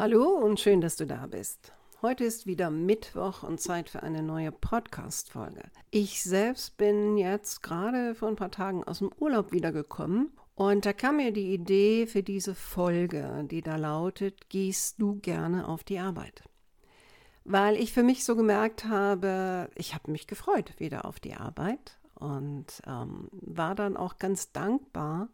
Hallo und schön, dass du da bist. Heute ist wieder Mittwoch und Zeit für eine neue Podcast-Folge. Ich selbst bin jetzt gerade vor ein paar Tagen aus dem Urlaub wiedergekommen und da kam mir die Idee für diese Folge, die da lautet: Gehst du gerne auf die Arbeit? Weil ich für mich so gemerkt habe, ich habe mich gefreut wieder auf die Arbeit und ähm, war dann auch ganz dankbar,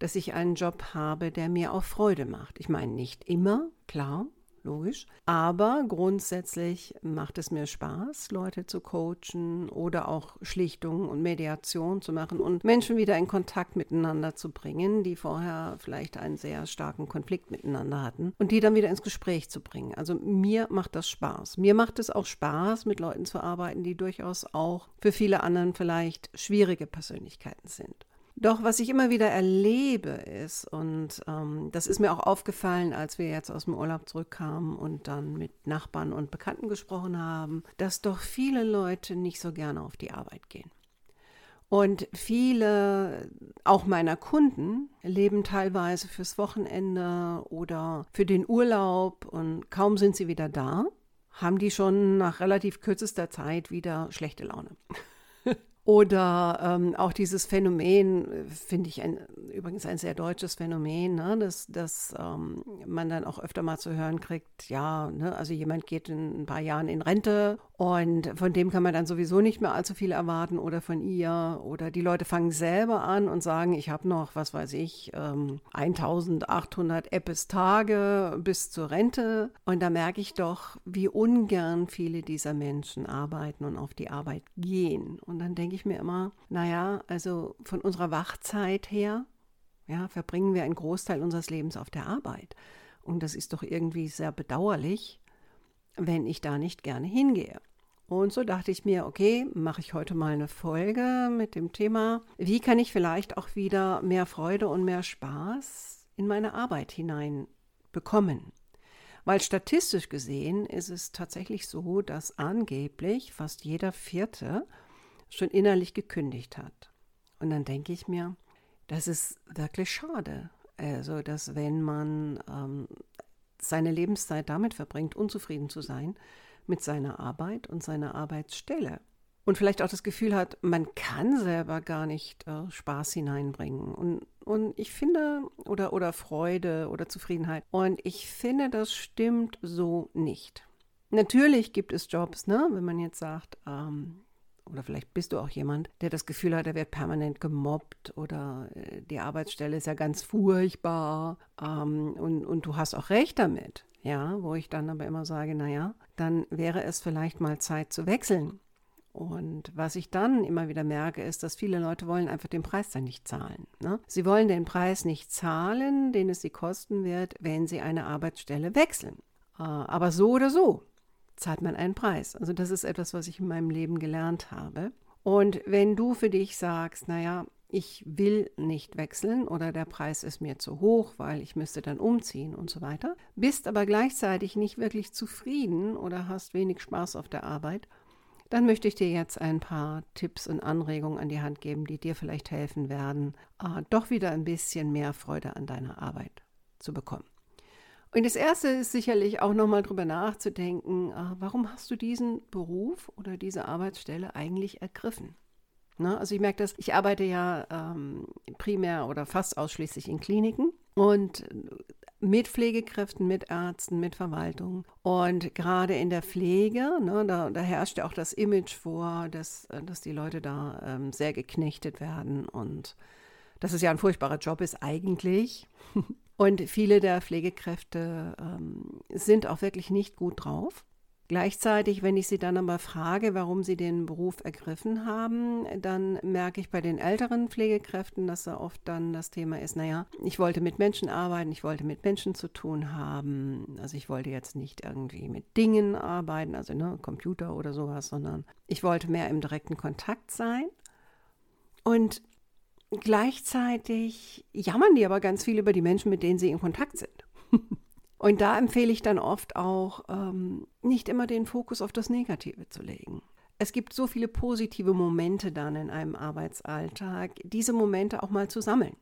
dass ich einen Job habe, der mir auch Freude macht. Ich meine, nicht immer, klar, logisch, aber grundsätzlich macht es mir Spaß, Leute zu coachen oder auch Schlichtung und Mediation zu machen und Menschen wieder in Kontakt miteinander zu bringen, die vorher vielleicht einen sehr starken Konflikt miteinander hatten und die dann wieder ins Gespräch zu bringen. Also mir macht das Spaß. Mir macht es auch Spaß, mit Leuten zu arbeiten, die durchaus auch für viele anderen vielleicht schwierige Persönlichkeiten sind. Doch was ich immer wieder erlebe ist, und ähm, das ist mir auch aufgefallen, als wir jetzt aus dem Urlaub zurückkamen und dann mit Nachbarn und Bekannten gesprochen haben, dass doch viele Leute nicht so gerne auf die Arbeit gehen. Und viele, auch meiner Kunden, leben teilweise fürs Wochenende oder für den Urlaub und kaum sind sie wieder da, haben die schon nach relativ kürzester Zeit wieder schlechte Laune. Oder ähm, auch dieses Phänomen, äh, finde ich ein, übrigens ein sehr deutsches Phänomen, ne, dass, dass ähm, man dann auch öfter mal zu hören kriegt, ja, ne, also jemand geht in ein paar Jahren in Rente und von dem kann man dann sowieso nicht mehr allzu viel erwarten oder von ihr. Oder die Leute fangen selber an und sagen, ich habe noch, was weiß ich, ähm, 1800 Eppes Tage bis zur Rente. Und da merke ich doch, wie ungern viele dieser Menschen arbeiten und auf die Arbeit gehen. Und dann denke ich mir immer, naja, also von unserer Wachzeit her, ja, verbringen wir einen Großteil unseres Lebens auf der Arbeit. Und das ist doch irgendwie sehr bedauerlich, wenn ich da nicht gerne hingehe. Und so dachte ich mir, okay, mache ich heute mal eine Folge mit dem Thema, wie kann ich vielleicht auch wieder mehr Freude und mehr Spaß in meine Arbeit hinein bekommen. Weil statistisch gesehen ist es tatsächlich so, dass angeblich fast jeder Vierte schon innerlich gekündigt hat. Und dann denke ich mir, das ist wirklich schade. Also, dass wenn man ähm, seine Lebenszeit damit verbringt, unzufrieden zu sein, mit seiner Arbeit und seiner Arbeitsstelle. Und vielleicht auch das Gefühl hat, man kann selber gar nicht äh, Spaß hineinbringen. Und, und ich finde, oder, oder Freude oder Zufriedenheit. Und ich finde, das stimmt so nicht. Natürlich gibt es Jobs, ne? wenn man jetzt sagt, ähm, oder vielleicht bist du auch jemand, der das Gefühl hat, er wird permanent gemobbt oder äh, die Arbeitsstelle ist ja ganz furchtbar ähm, und, und du hast auch recht damit. Ja, wo ich dann aber immer sage, naja, dann wäre es vielleicht mal Zeit zu wechseln. Und was ich dann immer wieder merke, ist, dass viele Leute wollen einfach den Preis dann nicht zahlen. Ne? Sie wollen den Preis nicht zahlen, den es sie kosten wird, wenn sie eine Arbeitsstelle wechseln. Äh, aber so oder so zahlt man einen Preis. Also das ist etwas, was ich in meinem Leben gelernt habe. Und wenn du für dich sagst, naja, ich will nicht wechseln oder der Preis ist mir zu hoch, weil ich müsste dann umziehen und so weiter, bist aber gleichzeitig nicht wirklich zufrieden oder hast wenig Spaß auf der Arbeit, dann möchte ich dir jetzt ein paar Tipps und Anregungen an die Hand geben, die dir vielleicht helfen werden, äh, doch wieder ein bisschen mehr Freude an deiner Arbeit zu bekommen. Und das Erste ist sicherlich auch nochmal drüber nachzudenken, äh, warum hast du diesen Beruf oder diese Arbeitsstelle eigentlich ergriffen? Ne? Also ich merke das, ich arbeite ja ähm, primär oder fast ausschließlich in Kliniken und mit Pflegekräften, mit Ärzten, mit Verwaltung. Und gerade in der Pflege, ne, da, da, herrscht ja auch das Image vor, dass, äh, dass die Leute da ähm, sehr geknechtet werden und dass es ja ein furchtbarer Job ist eigentlich. Und viele der Pflegekräfte ähm, sind auch wirklich nicht gut drauf. Gleichzeitig, wenn ich sie dann aber frage, warum sie den Beruf ergriffen haben, dann merke ich bei den älteren Pflegekräften, dass da oft dann das Thema ist, naja, ich wollte mit Menschen arbeiten, ich wollte mit Menschen zu tun haben. Also ich wollte jetzt nicht irgendwie mit Dingen arbeiten, also ne, Computer oder sowas, sondern ich wollte mehr im direkten Kontakt sein. Und gleichzeitig jammern die aber ganz viel über die Menschen, mit denen sie in Kontakt sind. Und da empfehle ich dann oft auch, ähm, nicht immer den Fokus auf das Negative zu legen. Es gibt so viele positive Momente dann in einem Arbeitsalltag, diese Momente auch mal zu sammeln.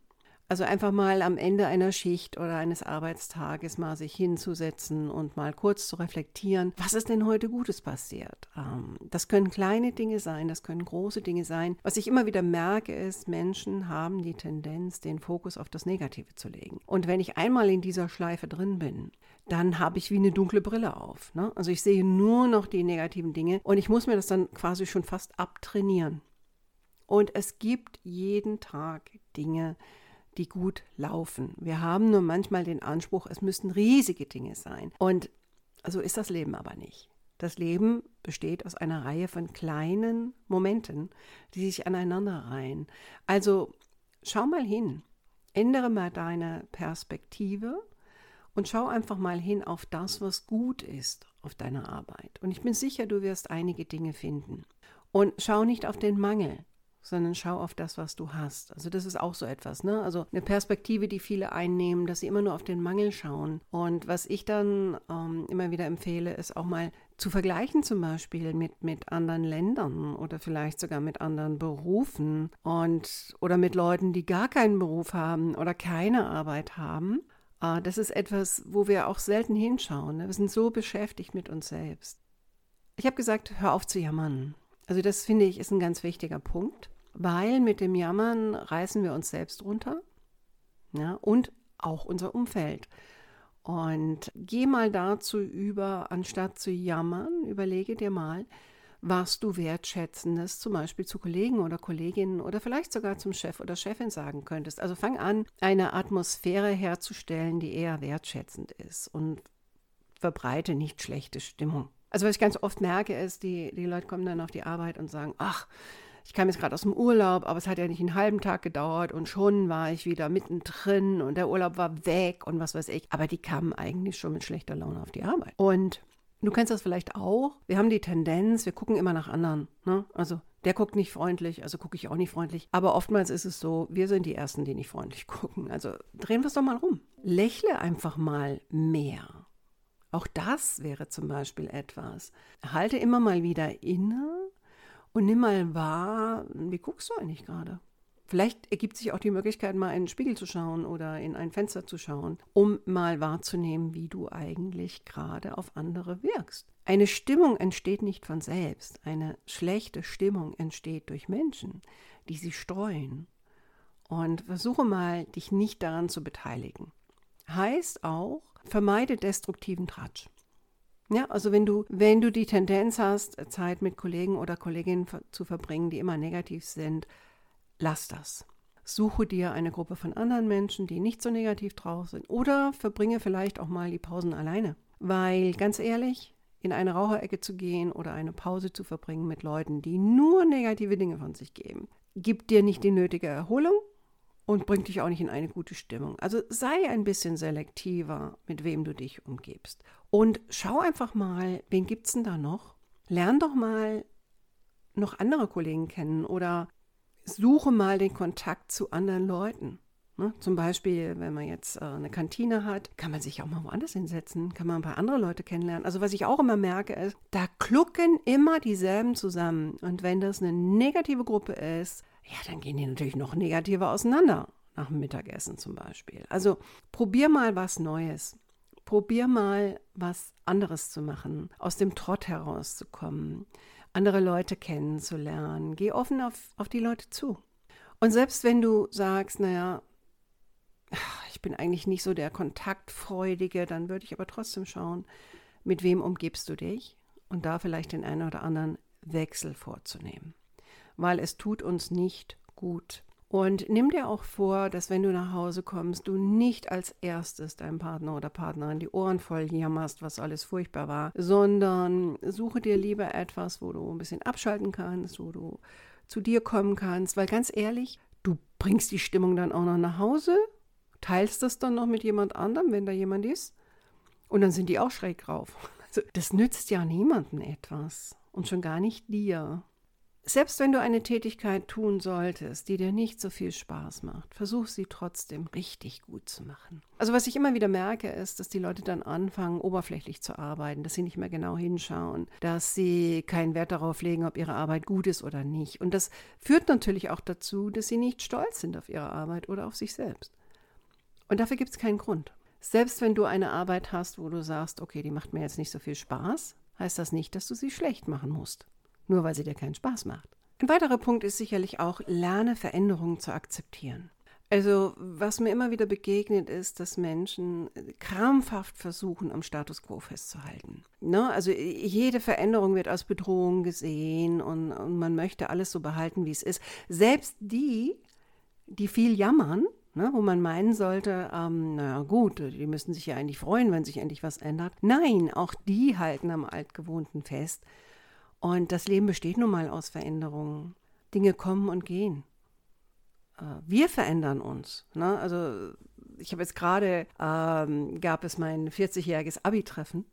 Also einfach mal am Ende einer Schicht oder eines Arbeitstages mal sich hinzusetzen und mal kurz zu reflektieren, was ist denn heute Gutes passiert? Ähm, das können kleine Dinge sein, das können große Dinge sein. Was ich immer wieder merke, ist, Menschen haben die Tendenz, den Fokus auf das Negative zu legen. Und wenn ich einmal in dieser Schleife drin bin, dann habe ich wie eine dunkle Brille auf. Ne? Also ich sehe nur noch die negativen Dinge und ich muss mir das dann quasi schon fast abtrainieren. Und es gibt jeden Tag Dinge, die gut laufen. Wir haben nur manchmal den Anspruch, es müssten riesige Dinge sein. Und so ist das Leben aber nicht. Das Leben besteht aus einer Reihe von kleinen Momenten, die sich aneinander reihen. Also schau mal hin, ändere mal deine Perspektive und schau einfach mal hin auf das, was gut ist auf deiner Arbeit. Und ich bin sicher, du wirst einige Dinge finden. Und schau nicht auf den Mangel, sondern schau auf das, was du hast. Also das ist auch so etwas, ne? Also eine Perspektive, die viele einnehmen, dass sie immer nur auf den Mangel schauen. Und was ich dann ähm, immer wieder empfehle, ist auch mal zu vergleichen zum Beispiel mit, mit anderen Ländern oder vielleicht sogar mit anderen Berufen und oder mit Leuten, die gar keinen Beruf haben oder keine Arbeit haben. Äh, das ist etwas, wo wir auch selten hinschauen. Ne? Wir sind so beschäftigt mit uns selbst. Ich habe gesagt, hör auf zu jammern. Also das finde ich ist ein ganz wichtiger Punkt weil mit dem Jammern reißen wir uns selbst runter ja, und auch unser Umfeld. Und geh mal dazu über, anstatt zu jammern, überlege dir mal, was du wertschätzendes zum Beispiel zu Kollegen oder Kolleginnen oder vielleicht sogar zum Chef oder Chefin sagen könntest. Also fang an, eine Atmosphäre herzustellen, die eher wertschätzend ist und verbreite nicht schlechte Stimmung. Also was ich ganz oft merke, ist, die, die Leute kommen dann auf die Arbeit und sagen, ach, ich kam jetzt gerade aus dem Urlaub, aber es hat ja nicht einen halben Tag gedauert und schon war ich wieder mittendrin und der Urlaub war weg und was weiß ich. Aber die kamen eigentlich schon mit schlechter Laune auf die Arbeit. Und du kennst das vielleicht auch. Wir haben die Tendenz, wir gucken immer nach anderen. Ne? Also der guckt nicht freundlich, also gucke ich auch nicht freundlich. Aber oftmals ist es so, wir sind die Ersten, die nicht freundlich gucken. Also drehen wir es doch mal rum. Lächle einfach mal mehr. Auch das wäre zum Beispiel etwas. Halte immer mal wieder inne und nimm mal wahr, wie guckst du eigentlich gerade? Vielleicht ergibt sich auch die Möglichkeit, mal in den Spiegel zu schauen oder in ein Fenster zu schauen, um mal wahrzunehmen, wie du eigentlich gerade auf andere wirkst. Eine Stimmung entsteht nicht von selbst. Eine schlechte Stimmung entsteht durch Menschen, die sie streuen. Und versuche mal, dich nicht daran zu beteiligen. Heißt auch, vermeide destruktiven Tratsch. Ja, also wenn du, wenn du die Tendenz hast, Zeit mit Kollegen oder Kolleginnen zu verbringen, die immer negativ sind, lass das. Suche dir eine Gruppe von anderen Menschen, die nicht so negativ drauf sind. Oder verbringe vielleicht auch mal die Pausen alleine. Weil ganz ehrlich, in eine Raucherecke zu gehen oder eine Pause zu verbringen mit Leuten, die nur negative Dinge von sich geben, gibt dir nicht die nötige Erholung und bringt dich auch nicht in eine gute Stimmung. Also sei ein bisschen selektiver, mit wem du dich umgibst. Und schau einfach mal, wen gibt es denn da noch? Lern doch mal noch andere Kollegen kennen oder suche mal den Kontakt zu anderen Leuten. Ne? Zum Beispiel, wenn man jetzt äh, eine Kantine hat, kann man sich auch mal woanders hinsetzen, kann man ein paar andere Leute kennenlernen. Also was ich auch immer merke, ist, da klucken immer dieselben zusammen. Und wenn das eine negative Gruppe ist, ja, dann gehen die natürlich noch negativer auseinander, nach dem Mittagessen zum Beispiel. Also probier mal was Neues. Probier mal was anderes zu machen, aus dem Trott herauszukommen, andere Leute kennenzulernen. Geh offen auf, auf die Leute zu. Und selbst wenn du sagst, naja, ich bin eigentlich nicht so der Kontaktfreudige, dann würde ich aber trotzdem schauen, mit wem umgibst du dich und da vielleicht den einen oder anderen Wechsel vorzunehmen weil es tut uns nicht gut. Und nimm dir auch vor, dass wenn du nach Hause kommst, du nicht als erstes deinem Partner oder Partnerin die Ohren voll jammerst, was alles furchtbar war, sondern suche dir lieber etwas, wo du ein bisschen abschalten kannst, wo du zu dir kommen kannst, weil ganz ehrlich, du bringst die Stimmung dann auch noch nach Hause, teilst das dann noch mit jemand anderem, wenn da jemand ist, und dann sind die auch schräg drauf. Also, das nützt ja niemandem etwas und schon gar nicht dir. Selbst wenn du eine Tätigkeit tun solltest, die dir nicht so viel Spaß macht, versuch sie trotzdem richtig gut zu machen. Also was ich immer wieder merke, ist, dass die Leute dann anfangen, oberflächlich zu arbeiten, dass sie nicht mehr genau hinschauen, dass sie keinen Wert darauf legen, ob ihre Arbeit gut ist oder nicht. Und das führt natürlich auch dazu, dass sie nicht stolz sind auf ihre Arbeit oder auf sich selbst. Und dafür gibt es keinen Grund. Selbst wenn du eine Arbeit hast, wo du sagst, okay, die macht mir jetzt nicht so viel Spaß, heißt das nicht, dass du sie schlecht machen musst, nur weil sie dir keinen Spaß macht. Ein weiterer Punkt ist sicherlich auch, lerne Veränderungen zu akzeptieren. Also, was mir immer wieder begegnet, ist, dass Menschen krampfhaft versuchen, am Status quo festzuhalten. Ne? Also, jede Veränderung wird als Bedrohung gesehen und, und man möchte alles so behalten, wie es ist. Selbst die, die viel jammern, ne, wo man meinen sollte, ähm, naja gut, die müssten sich ja eigentlich freuen, wenn sich endlich was ändert. Nein, auch die halten am Altgewohnten fest. Und das Leben besteht nun mal aus Veränderungen. Dinge kommen und gehen. Äh, wir verändern uns. Ne? Also ich habe jetzt gerade, ähm, gab es mein 40-jähriges Abi-Treffen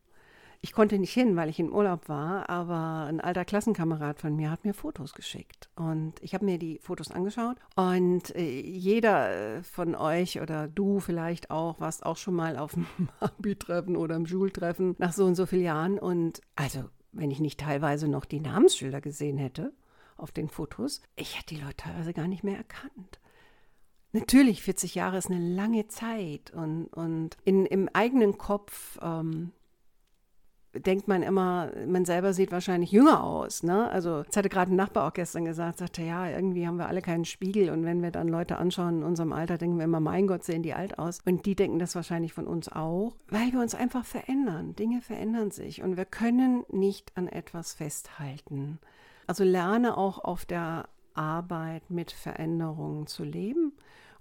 ich konnte nicht hin, weil ich in Urlaub war, aber ein alter Klassenkamerad von mir hat mir Fotos geschickt. Und ich habe mir die Fotos angeschaut. Und äh, jeder äh, von euch oder du vielleicht auch, warst auch schon mal auf dem Abi-Treffen oder im Schultreffen nach so und so vielen Jahren. Und also, wenn ich nicht teilweise noch die Namensschilder gesehen hätte auf den Fotos, ich hätte die Leute teilweise gar nicht mehr erkannt. Natürlich, 40 Jahre ist eine lange Zeit und, und in, im eigenen Kopf ähm, denkt man immer, man selber sieht wahrscheinlich jünger aus. Ne? Also, das hatte gerade ein Nachbar auch gestern gesagt, sagte, ja, irgendwie haben wir alle keinen Spiegel und wenn wir dann Leute anschauen in unserem Alter, denken wir immer, mein Gott, sehen die alt aus. Und die denken das wahrscheinlich von uns auch, weil wir uns einfach verändern. Dinge verändern sich und wir können nicht an etwas festhalten. Also lerne auch auf der Arbeit mit Veränderungen zu leben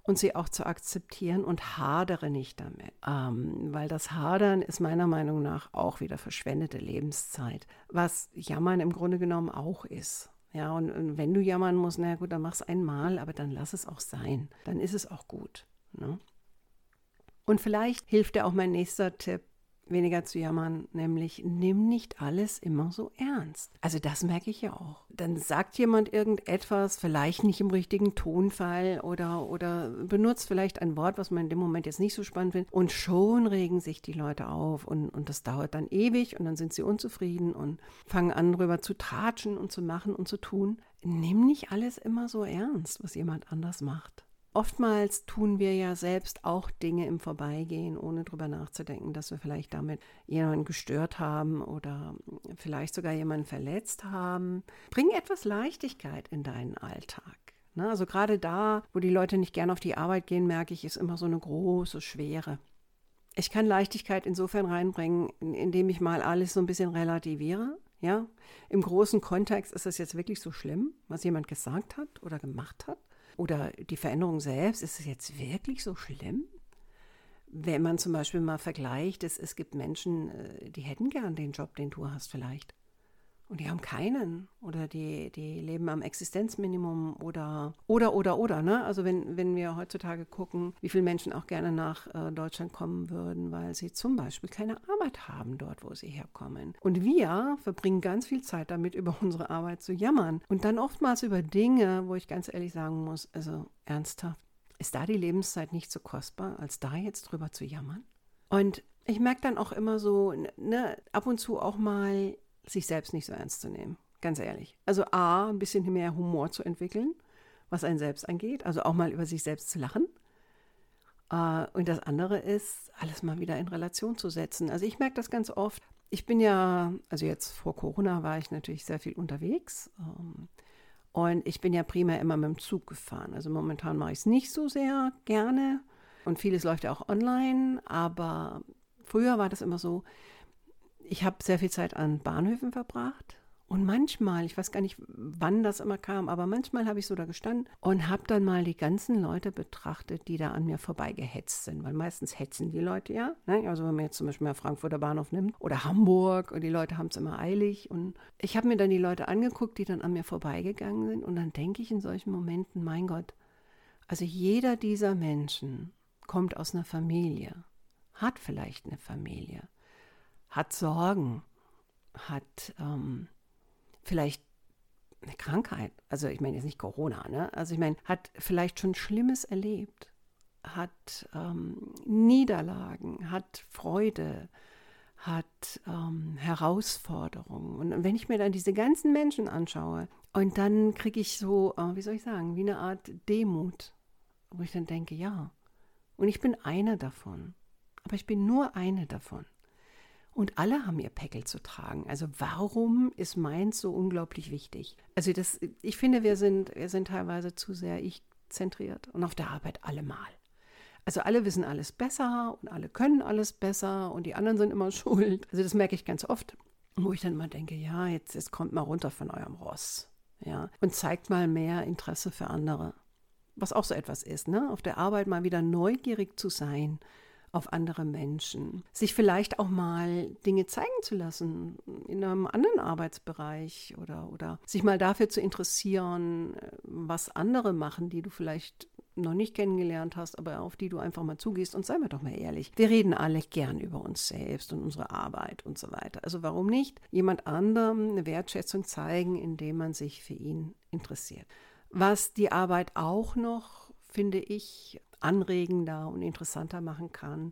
und sie auch zu akzeptieren und hadere nicht damit. Ähm, weil das Hadern ist meiner Meinung nach auch wieder verschwendete Lebenszeit, was Jammern im Grunde genommen auch ist. Ja, und, und wenn du jammern musst, na gut, dann mach es einmal, aber dann lass es auch sein. Dann ist es auch gut. Ne? Und vielleicht hilft dir auch mein nächster Tipp, weniger zu jammern, nämlich nimm nicht alles immer so ernst. Also das merke ich ja auch. Dann sagt jemand irgendetwas, vielleicht nicht im richtigen Tonfall oder, oder benutzt vielleicht ein Wort, was man in dem Moment jetzt nicht so spannend findet und schon regen sich die Leute auf und, und das dauert dann ewig und dann sind sie unzufrieden und fangen an, darüber zu tratschen und zu machen und zu tun. Nimm nicht alles immer so ernst, was jemand anders macht. Oftmals tun wir ja selbst auch Dinge im Vorbeigehen, ohne darüber nachzudenken, dass wir vielleicht damit jemanden gestört haben oder vielleicht sogar jemanden verletzt haben. Bring etwas Leichtigkeit in deinen Alltag. Ne? Also gerade da, wo die Leute nicht gern auf die Arbeit gehen, merke ich, ist immer so eine große Schwere. Ich kann Leichtigkeit insofern reinbringen, indem ich mal alles so ein bisschen relativiere. Ja, im großen Kontext ist es jetzt wirklich so schlimm, was jemand gesagt hat oder gemacht hat. Oder die Veränderung selbst, ist es jetzt wirklich so schlimm? Wenn man zum Beispiel mal vergleicht, es, es gibt Menschen, äh, die hätten gern den Job, den du hast vielleicht. Und die haben keinen. Oder die, die leben am Existenzminimum oder, oder, oder, oder. Ne? Also wenn, wenn wir heutzutage gucken, wie viele Menschen auch gerne nach äh, Deutschland kommen würden, weil sie zum Beispiel keine Arbeit haben dort, wo sie herkommen. Und wir verbringen ganz viel Zeit damit, über unsere Arbeit zu jammern. Und dann oftmals über Dinge, wo ich ganz ehrlich sagen muss, also ernsthaft, ist da die Lebenszeit nicht so kostbar, als da jetzt drüber zu jammern? Und ich merke dann auch immer so, ne, ab und zu auch mal sich selbst nicht so ernst zu nehmen. Ganz ehrlich. Also A, ein bisschen mehr Humor zu entwickeln, was einen selbst angeht. Also auch mal über sich selbst zu lachen. Uh, und das andere ist, alles mal wieder in Relation zu setzen. Also ich merke das ganz oft. Ich bin ja, also jetzt vor Corona war ich natürlich sehr viel unterwegs. Ähm, und ich bin ja primär immer mit dem Zug gefahren. Also momentan mache ich es nicht so sehr gerne. Und vieles läuft ja auch online. Aber früher war das immer so, ich habe sehr viel Zeit an Bahnhöfen verbracht. Und manchmal, ich weiß gar nicht, wann das immer kam, aber manchmal habe ich so da gestanden und habe dann mal die ganzen Leute betrachtet, die da an mir vorbeigehetzt sind. Weil meistens hetzen die Leute ja. Ne? Also wenn man jetzt zum Beispiel mal Frankfurter Bahnhof nimmt oder Hamburg und die Leute haben es immer eilig. Und ich habe mir dann die Leute angeguckt, die dann an mir vorbeigegangen sind. Und dann denke ich in solchen Momenten, mein Gott, also jeder dieser Menschen kommt aus einer Familie, hat vielleicht eine Familie hat Sorgen, hat ähm, vielleicht eine Krankheit, also ich meine jetzt nicht Corona, ne? Also ich meine, hat vielleicht schon Schlimmes erlebt, hat ähm, Niederlagen, hat Freude, hat ähm, Herausforderungen. Und wenn ich mir dann diese ganzen Menschen anschaue, und dann kriege ich so, äh, wie soll ich sagen, wie eine Art Demut, wo ich dann denke, ja, Und ich bin eine davon. Aber ich bin nur eine davon. Und alle haben ihr Päckel zu tragen. Also warum ist meins so unglaublich wichtig? Also das, ich finde, wir sind, wir sind teilweise zu sehr ich-zentriert und auf der Arbeit allemal. Also alle wissen alles besser und alle können alles besser und die anderen sind immer schuld. Also das merke ich ganz oft, wo ich dann immer denke, ja, jetzt, jetzt kommt mal runter von eurem Ross. Ja, und zeigt mal mehr Interesse für andere. Was auch so etwas ist, ne? Auf der Arbeit mal wieder neugierig zu sein auf andere Menschen. Sich vielleicht auch mal Dinge zeigen zu lassen in einem anderen Arbeitsbereich oder, oder sich mal dafür zu interessieren, was andere machen, die du vielleicht noch nicht kennengelernt hast, aber auf die du einfach mal zugehst. Und seien wir doch mal ehrlich, wir reden alle gern über uns selbst und unsere Arbeit und so weiter. Also warum nicht jemand anderem eine Wertschätzung zeigen, indem man sich für ihn interessiert. Was die Arbeit auch noch, finde ich, anregender und interessanter machen kann,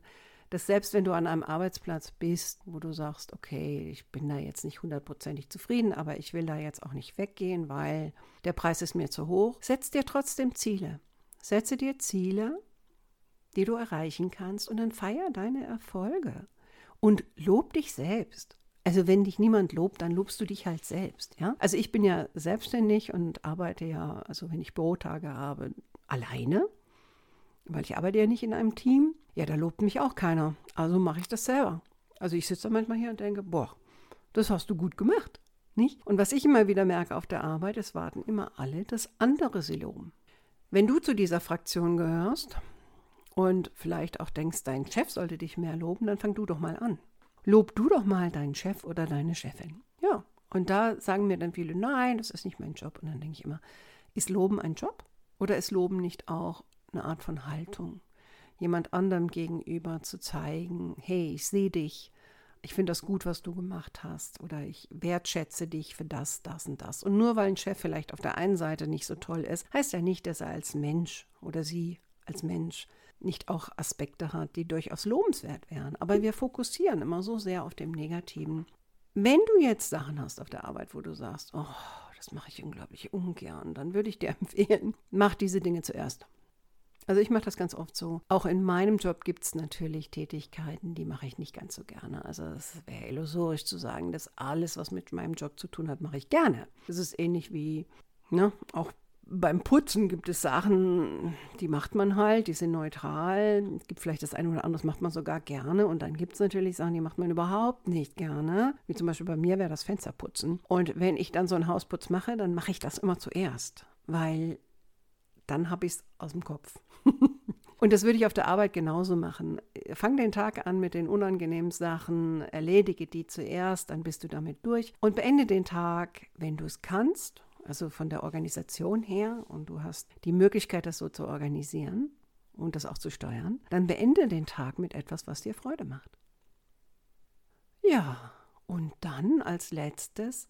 dass selbst wenn du an einem Arbeitsplatz bist, wo du sagst, okay, ich bin da jetzt nicht hundertprozentig zufrieden, aber ich will da jetzt auch nicht weggehen, weil der Preis ist mir zu hoch, setz dir trotzdem Ziele. Setze dir Ziele, die du erreichen kannst und dann feier deine Erfolge und lob dich selbst. Also wenn dich niemand lobt, dann lobst du dich halt selbst, ja? Also ich bin ja selbstständig und arbeite ja, also wenn ich Bürotage habe, alleine weil ich arbeite ja nicht in einem Team. Ja, da lobt mich auch keiner. Also mache ich das selber. Also ich sitze da manchmal hier und denke, boah, das hast du gut gemacht. Nicht? Und was ich immer wieder merke auf der Arbeit, es warten immer alle, dass andere sie loben. Wenn du zu dieser Fraktion gehörst und vielleicht auch denkst, dein Chef sollte dich mehr loben, dann fang du doch mal an. Lob du doch mal deinen Chef oder deine Chefin. Ja. Und da sagen mir dann viele, nein, das ist nicht mein Job. Und dann denke ich immer, ist Loben ein Job? Oder ist Loben nicht auch eine Art von Haltung, jemand anderem gegenüber zu zeigen, hey, ich sehe dich, ich finde das gut, was du gemacht hast oder ich wertschätze dich für das, das und das. Und nur weil ein Chef vielleicht auf der einen Seite nicht so toll ist, heißt ja nicht, dass er als Mensch oder sie als Mensch nicht auch Aspekte hat, die durchaus lobenswert wären. Aber wir fokussieren immer so sehr auf dem Negativen. Wenn du jetzt Sachen hast auf der Arbeit, wo du sagst, oh, das mache ich unglaublich ungern, dann würde ich dir empfehlen, mach diese Dinge zuerst. Also ich mache das ganz oft so. Auch in meinem Job gibt es natürlich Tätigkeiten, die mache ich nicht ganz so gerne. Also es wäre illusorisch zu sagen, dass alles, was mit meinem Job zu tun hat, mache ich gerne. Das ist ähnlich wie, ne, auch beim Putzen gibt es Sachen, die macht man halt, die sind neutral. Es gibt vielleicht das eine oder andere, das macht man sogar gerne. Und dann gibt es natürlich Sachen, die macht man überhaupt nicht gerne. Wie zum Beispiel bei mir wäre das Fensterputzen. Und wenn ich dann so einen Hausputz mache, dann mache ich das immer zuerst. Weil dann habe ich es aus dem Kopf. Und das würde ich auf der Arbeit genauso machen. Fang den Tag an mit den unangenehmen Sachen, erledige die zuerst, dann bist du damit durch und beende den Tag, wenn du es kannst, also von der Organisation her und du hast die Möglichkeit, das so zu organisieren und das auch zu steuern, dann beende den Tag mit etwas, was dir Freude macht. Ja, und dann als letztes,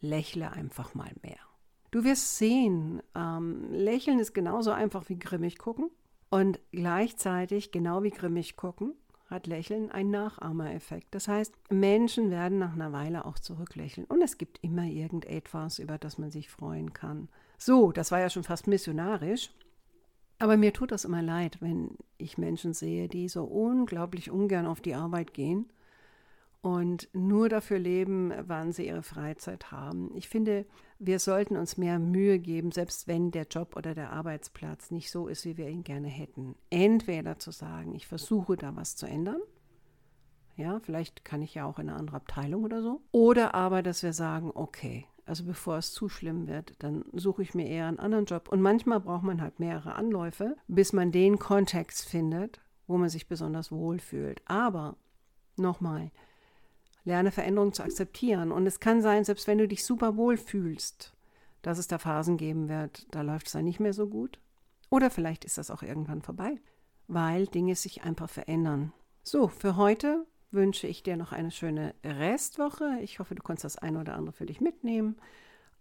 lächle einfach mal mehr. Du wirst sehen, ähm, Lächeln ist genauso einfach wie grimmig gucken. Und gleichzeitig, genau wie grimmig gucken, hat Lächeln einen Nachahmereffekt. Das heißt, Menschen werden nach einer Weile auch zurücklächeln. Und es gibt immer irgendetwas, über das man sich freuen kann. So, das war ja schon fast missionarisch. Aber mir tut das immer leid, wenn ich Menschen sehe, die so unglaublich ungern auf die Arbeit gehen und nur dafür leben, wann sie ihre Freizeit haben. Ich finde, wir sollten uns mehr Mühe geben, selbst wenn der Job oder der Arbeitsplatz nicht so ist, wie wir ihn gerne hätten. Entweder zu sagen, ich versuche da was zu ändern. Ja, vielleicht kann ich ja auch in eine andere Abteilung oder so. Oder aber, dass wir sagen, okay, also bevor es zu schlimm wird, dann suche ich mir eher einen anderen Job. Und manchmal braucht man halt mehrere Anläufe, bis man den Kontext findet, wo man sich besonders wohl fühlt. Aber nochmal, Lerne Veränderungen zu akzeptieren. Und es kann sein, selbst wenn du dich super wohl fühlst, dass es da Phasen geben wird, da läuft es dann nicht mehr so gut. Oder vielleicht ist das auch irgendwann vorbei, weil Dinge sich einfach verändern. So, für heute wünsche ich dir noch eine schöne Restwoche. Ich hoffe, du kannst das eine oder andere für dich mitnehmen.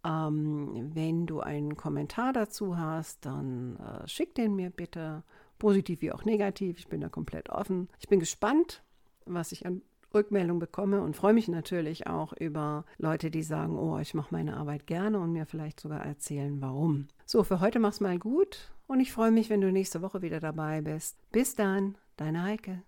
Ähm, wenn du einen Kommentar dazu hast, dann äh, schick den mir bitte, positiv wie auch negativ. Ich bin da komplett offen. Ich bin gespannt, was ich an Rückmeldung bekomme und freue mich natürlich auch über Leute, die sagen, oh, ich mache meine Arbeit gerne und mir vielleicht sogar erzählen, warum. So, für heute mach's mal gut und ich freue mich, wenn du nächste Woche wieder dabei bist. Bis dann, deine Heike.